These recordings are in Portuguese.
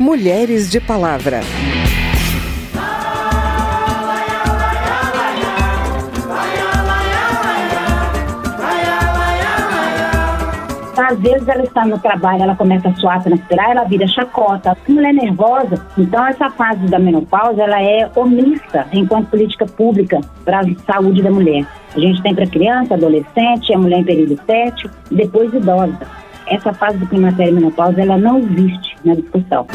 Mulheres de Palavra. às vezes ela está no trabalho, ela começa a suar, transpirar, ela vira chacota. Mulher nervosa, então essa fase da menopausa, ela é omissa enquanto política pública para a saúde da mulher. A gente tem para criança, adolescente, a mulher em período fértil, depois idosa. Essa fase do climatério e menopausa, ela não existe na discussão.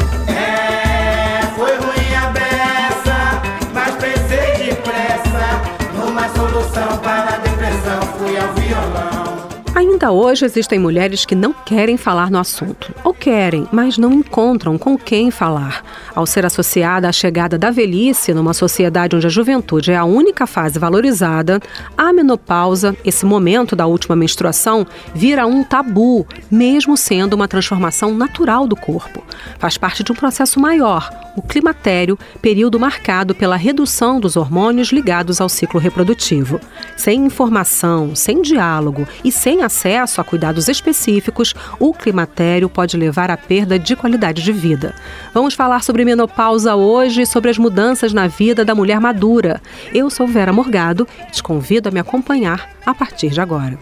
Ainda hoje existem mulheres que não querem falar no assunto, ou querem, mas não encontram com quem falar. Ao ser associada à chegada da velhice numa sociedade onde a juventude é a única fase valorizada, a menopausa, esse momento da última menstruação, vira um tabu, mesmo sendo uma transformação natural do corpo. Faz parte de um processo maior, o climatério, período marcado pela redução dos hormônios ligados ao ciclo reprodutivo. Sem informação, sem diálogo e sem acesso a cuidados específicos, o climatério pode levar à perda de qualidade de vida. Vamos falar sobre menopausa hoje e sobre as mudanças na vida da mulher madura. Eu sou Vera Morgado e te convido a me acompanhar a partir de agora.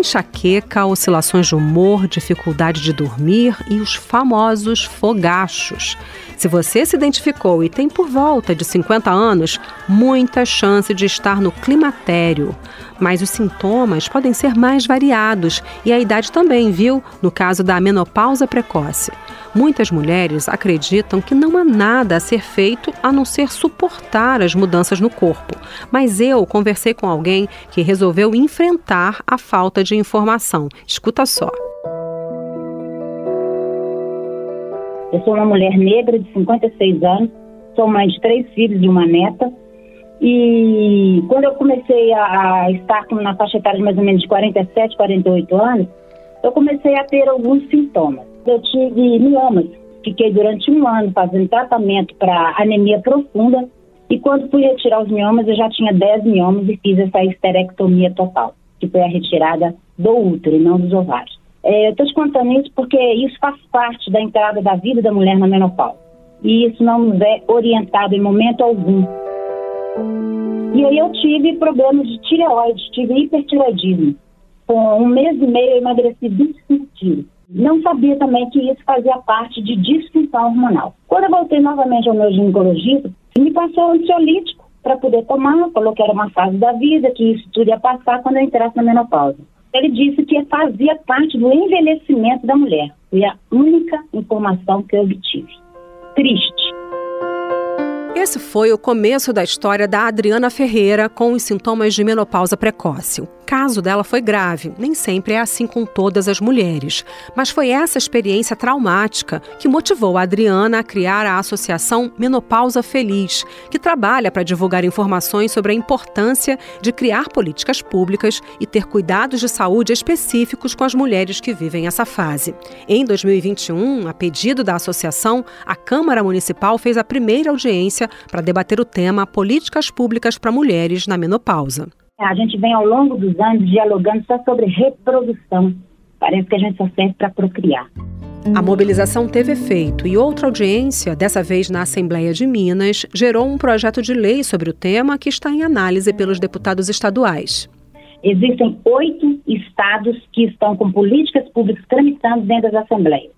Enxaqueca, oscilações de humor, dificuldade de dormir e os famosos fogachos. Se você se identificou e tem por volta de 50 anos, muita chance de estar no climatério. Mas os sintomas podem ser mais variados e a idade também, viu? No caso da menopausa precoce. Muitas mulheres acreditam que não há nada a ser feito a não ser suportar as mudanças no corpo. Mas eu conversei com alguém que resolveu enfrentar a falta de informação. Escuta só. Eu sou uma mulher negra de 56 anos, sou mãe de três filhos e uma neta. E quando eu comecei a, a estar na faixa etária de mais ou menos de 47, 48 anos, eu comecei a ter alguns sintomas. Eu tive miomas, fiquei durante um ano fazendo tratamento para anemia profunda e quando fui retirar os miomas, eu já tinha 10 miomas e fiz essa esterectomia total, que foi a retirada do útero e não dos ovários. É, eu estou te contando isso porque isso faz parte da entrada da vida da mulher na menopausa. E isso não nos é orientado em momento algum. E aí eu tive problemas de tireoide, tive hipertireoidismo. Com um mês e meio eu emagreci 25 quilos. Não sabia também que isso fazia parte de disfunção hormonal. Quando eu voltei novamente ao meu ginecologista, me passou um ansiolítico para poder tomar, falou que era uma fase da vida, que isso tudo ia passar quando eu entrasse na menopausa ele disse que fazia parte do envelhecimento da mulher. Foi a única informação que eu obtive. Triste. Esse foi o começo da história da Adriana Ferreira com os sintomas de menopausa precoce caso dela foi grave. Nem sempre é assim com todas as mulheres. Mas foi essa experiência traumática que motivou a Adriana a criar a Associação Menopausa Feliz, que trabalha para divulgar informações sobre a importância de criar políticas públicas e ter cuidados de saúde específicos com as mulheres que vivem essa fase. Em 2021, a pedido da associação, a Câmara Municipal fez a primeira audiência para debater o tema Políticas Públicas para Mulheres na Menopausa. A gente vem ao longo dos anos dialogando só sobre reprodução. Parece que a gente só serve para procriar. A mobilização teve efeito e outra audiência, dessa vez na Assembleia de Minas, gerou um projeto de lei sobre o tema que está em análise pelos deputados estaduais. Existem oito estados que estão com políticas públicas tramitando dentro das assembleias.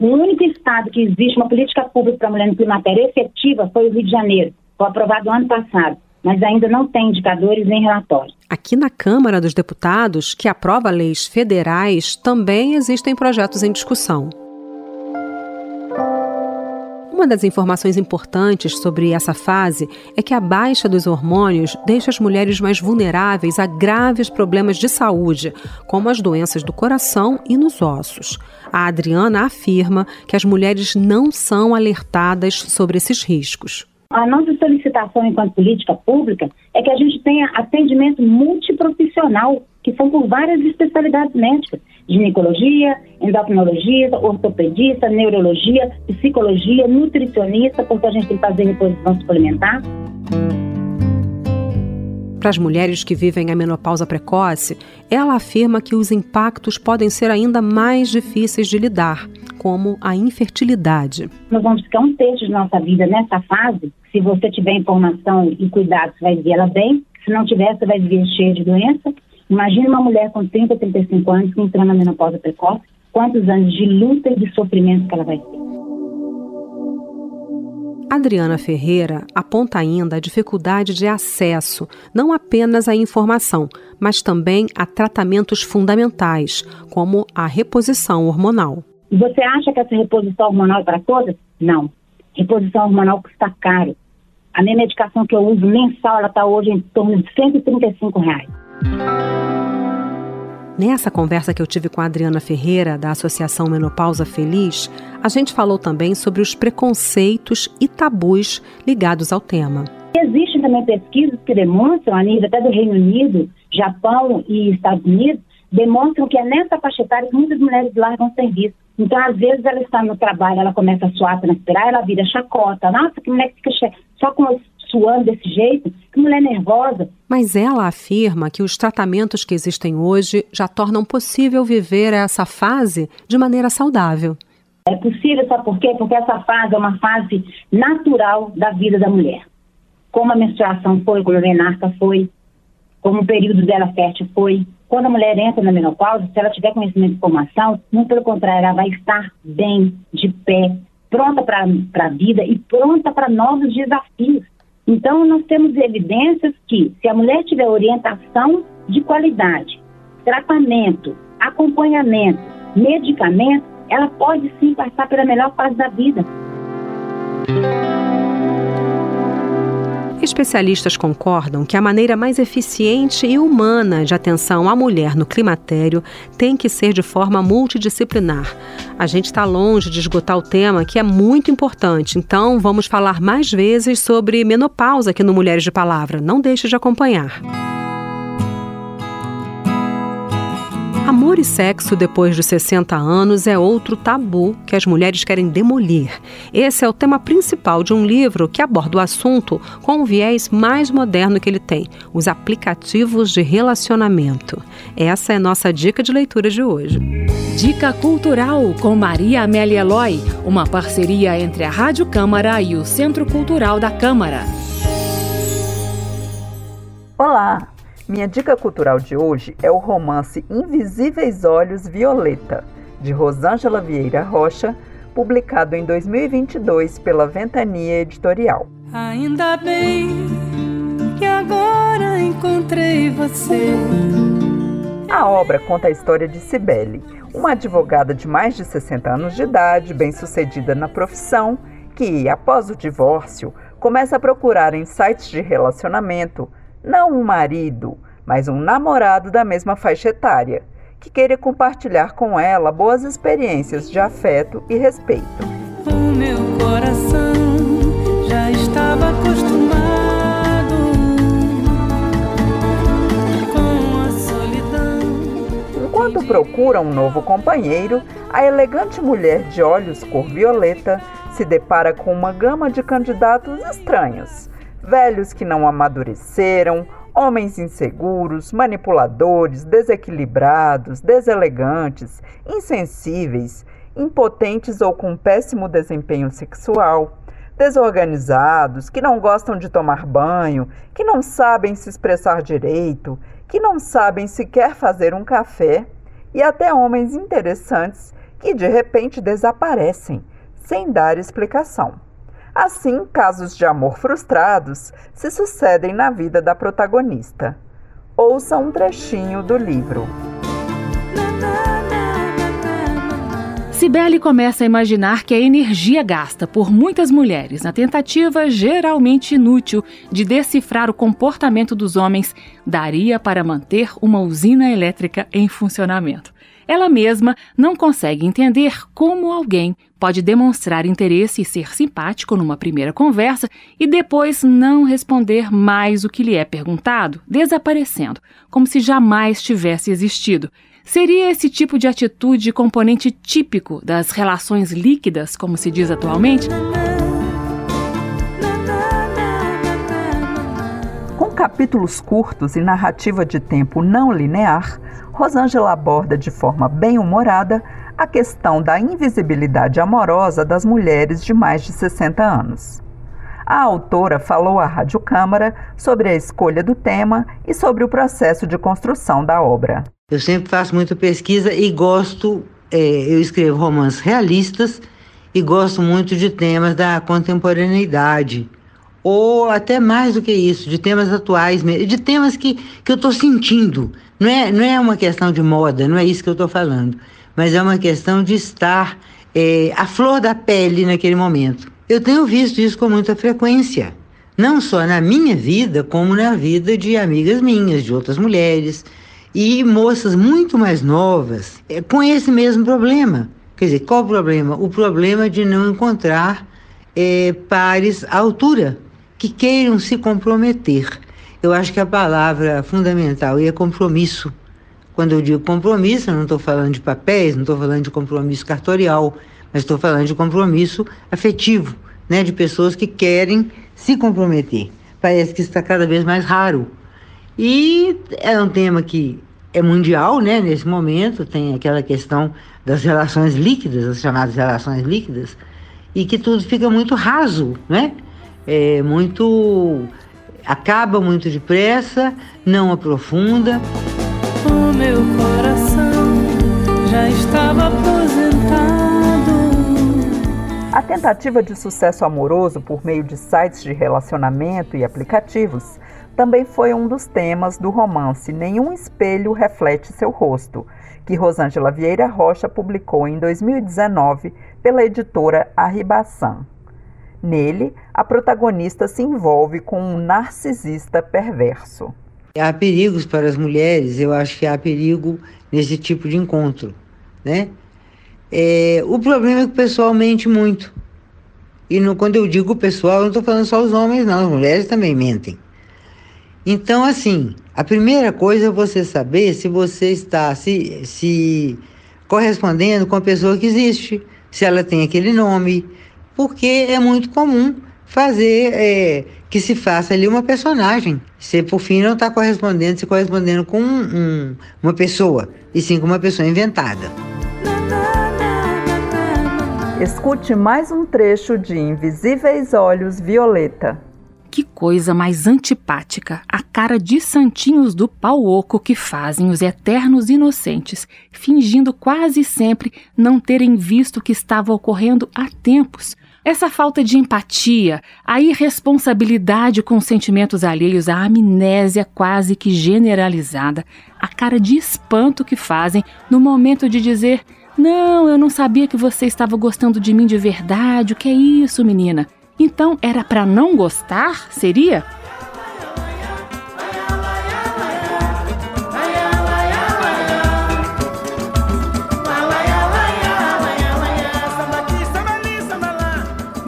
O único estado que existe uma política pública para a mulher no climatério efetiva foi o Rio de Janeiro, foi aprovado ano passado mas ainda não tem indicadores nem relatórios. Aqui na Câmara dos Deputados, que aprova leis federais, também existem projetos em discussão. Uma das informações importantes sobre essa fase é que a baixa dos hormônios deixa as mulheres mais vulneráveis a graves problemas de saúde, como as doenças do coração e nos ossos. A Adriana afirma que as mulheres não são alertadas sobre esses riscos. A nossa solicitação enquanto política pública é que a gente tenha atendimento multiprofissional, que são por várias especialidades médicas, ginecologia, endocrinologia, ortopedista, neurologia, psicologia, nutricionista, porque a gente tem que fazer reposição suplementar. Para as mulheres que vivem a menopausa precoce, ela afirma que os impactos podem ser ainda mais difíceis de lidar, como a infertilidade. Nós vamos ficar um terço de nossa vida nessa fase. Se você tiver informação e cuidado, você vai viver ela bem. Se não tiver, você vai viver cheia de doença. Imagine uma mulher com 30, 35 anos entrando na menopausa precoce, quantos anos de luta e de sofrimento que ela vai ter. Adriana Ferreira aponta ainda a dificuldade de acesso não apenas à informação, mas também a tratamentos fundamentais, como a reposição hormonal. Você acha que essa reposição hormonal é para todas? Não. Reposição hormonal custa caro. A minha medicação que eu uso mensal, está hoje em torno de 135 reais. Nessa conversa que eu tive com a Adriana Ferreira, da Associação Menopausa Feliz, a gente falou também sobre os preconceitos e tabus ligados ao tema. Existem também pesquisas que demonstram, a nível até do Reino Unido, Japão e Estados Unidos, demonstram que é nessa faixa etária que muitas mulheres largam o serviço. Então, às vezes, ela está no trabalho, ela começa a suar, transpirar, ela vira chacota. Nossa, que mulher que fica só com suando desse jeito, que mulher nervosa. Mas ela afirma que os tratamentos que existem hoje já tornam possível viver essa fase de maneira saudável. É possível, sabe por quê? Porque essa fase é uma fase natural da vida da mulher. Como a menstruação foi, como a menarca foi, como o período dela fértil foi. Quando a mulher entra na menopausa, se ela tiver conhecimento de informação, muito pelo contrário, ela vai estar bem, de pé, pronta para a vida e pronta para novos desafios. Então, nós temos evidências que, se a mulher tiver orientação de qualidade, tratamento, acompanhamento, medicamento, ela pode sim passar pela melhor fase da vida. Especialistas concordam que a maneira mais eficiente e humana de atenção à mulher no climatério tem que ser de forma multidisciplinar. A gente está longe de esgotar o tema, que é muito importante, então vamos falar mais vezes sobre menopausa aqui no Mulheres de Palavra. Não deixe de acompanhar. Amor e sexo depois dos 60 anos é outro tabu que as mulheres querem demolir. Esse é o tema principal de um livro que aborda o assunto com um viés mais moderno que ele tem: os aplicativos de relacionamento. Essa é a nossa dica de leitura de hoje. Dica Cultural com Maria Amélia Eloy, uma parceria entre a Rádio Câmara e o Centro Cultural da Câmara. Olá! Minha dica cultural de hoje é o romance Invisíveis Olhos Violeta, de Rosângela Vieira Rocha, publicado em 2022 pela Ventania Editorial. Ainda bem que agora encontrei você. A obra conta a história de Cibele, uma advogada de mais de 60 anos de idade, bem-sucedida na profissão, que, após o divórcio, começa a procurar em sites de relacionamento não um marido, mas um namorado da mesma faixa etária, que queira compartilhar com ela boas experiências de afeto e respeito. O meu coração já estava acostumado com a solidão. Enquanto procura um novo companheiro, a elegante mulher de olhos cor violeta se depara com uma gama de candidatos estranhos velhos que não amadureceram, homens inseguros, manipuladores, desequilibrados, deselegantes, insensíveis, impotentes ou com péssimo desempenho sexual, desorganizados, que não gostam de tomar banho, que não sabem se expressar direito, que não sabem sequer fazer um café, e até homens interessantes que de repente desaparecem, sem dar explicação. Assim, casos de amor frustrados se sucedem na vida da protagonista. Ouça um trechinho do livro. Cibele começa a imaginar que a energia gasta por muitas mulheres na tentativa geralmente inútil de decifrar o comportamento dos homens daria para manter uma usina elétrica em funcionamento. Ela mesma não consegue entender como alguém pode demonstrar interesse e ser simpático numa primeira conversa e depois não responder mais o que lhe é perguntado, desaparecendo, como se jamais tivesse existido. Seria esse tipo de atitude componente típico das relações líquidas, como se diz atualmente? Capítulos curtos e narrativa de tempo não linear, Rosângela aborda de forma bem humorada a questão da invisibilidade amorosa das mulheres de mais de 60 anos. A autora falou à Rádio Câmara sobre a escolha do tema e sobre o processo de construção da obra. Eu sempre faço muita pesquisa e gosto, é, eu escrevo romances realistas e gosto muito de temas da contemporaneidade, ou até mais do que isso, de temas atuais, de temas que, que eu estou sentindo. Não é, não é uma questão de moda, não é isso que eu estou falando, mas é uma questão de estar é, à flor da pele naquele momento. Eu tenho visto isso com muita frequência, não só na minha vida, como na vida de amigas minhas, de outras mulheres e moças muito mais novas é, com esse mesmo problema. Quer dizer, qual o problema? O problema de não encontrar é, pares à altura que queiram se comprometer. Eu acho que a palavra fundamental é compromisso. Quando eu digo compromisso, eu não estou falando de papéis, não estou falando de compromisso cartorial, mas estou falando de compromisso afetivo, né, de pessoas que querem se comprometer. Parece que está cada vez mais raro. E é um tema que é mundial, né, nesse momento, tem aquela questão das relações líquidas, as chamadas relações líquidas, e que tudo fica muito raso, né? É muito acaba muito depressa, não aprofunda. O meu coração já estava aposentado. A tentativa de sucesso amoroso por meio de sites de relacionamento e aplicativos também foi um dos temas do romance Nenhum Espelho Reflete Seu Rosto, que Rosângela Vieira Rocha publicou em 2019 pela editora Arribaçã. Nele, a protagonista se envolve com um narcisista perverso. Há perigos para as mulheres, eu acho que há perigo nesse tipo de encontro, né? É, o problema é que o pessoal mente muito. E no, quando eu digo pessoal, eu não estou falando só os homens, não, as mulheres também mentem. Então, assim, a primeira coisa é você saber se você está se, se correspondendo com a pessoa que existe, se ela tem aquele nome, porque é muito comum fazer é, que se faça ali uma personagem. Você, por fim, não está correspondendo, se correspondendo com um, um, uma pessoa, e sim com uma pessoa inventada. Escute mais um trecho de Invisíveis Olhos Violeta. Que coisa mais antipática, a cara de santinhos do pau oco que fazem os eternos inocentes, fingindo quase sempre não terem visto o que estava ocorrendo há tempos. Essa falta de empatia, a irresponsabilidade com sentimentos alheios, a amnésia quase que generalizada, a cara de espanto que fazem no momento de dizer: Não, eu não sabia que você estava gostando de mim de verdade, o que é isso, menina? Então era para não gostar? Seria?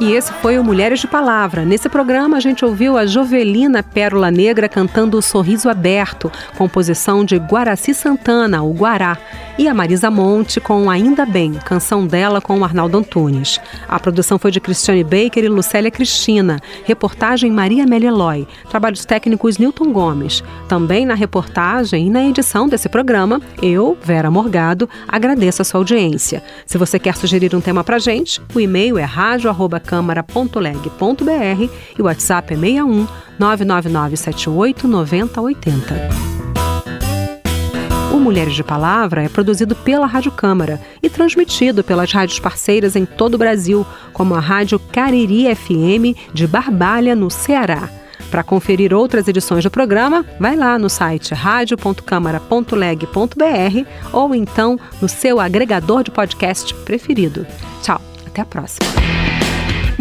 E esse foi o Mulheres de Palavra. Nesse programa a gente ouviu a Jovelina Pérola Negra cantando O Sorriso Aberto, composição de Guaraci Santana, o Guará, e a Marisa Monte com Ainda Bem, canção dela com o Arnaldo Antunes. A produção foi de Cristiane Baker e Lucélia Cristina, reportagem Maria Amélia Eloy, trabalhos técnicos Newton Gomes. Também na reportagem e na edição desse programa, eu, Vera Morgado, agradeço a sua audiência. Se você quer sugerir um tema pra gente, o e-mail é rádio.câmara câmara.leg.br e o WhatsApp é 61 999 78 90 80. O Mulheres de Palavra é produzido pela Rádio Câmara e transmitido pelas rádios parceiras em todo o Brasil, como a Rádio Cariri FM de Barbalha, no Ceará. Para conferir outras edições do programa, vai lá no site radio.câmara.leg.br ou então no seu agregador de podcast preferido. Tchau, até a próxima.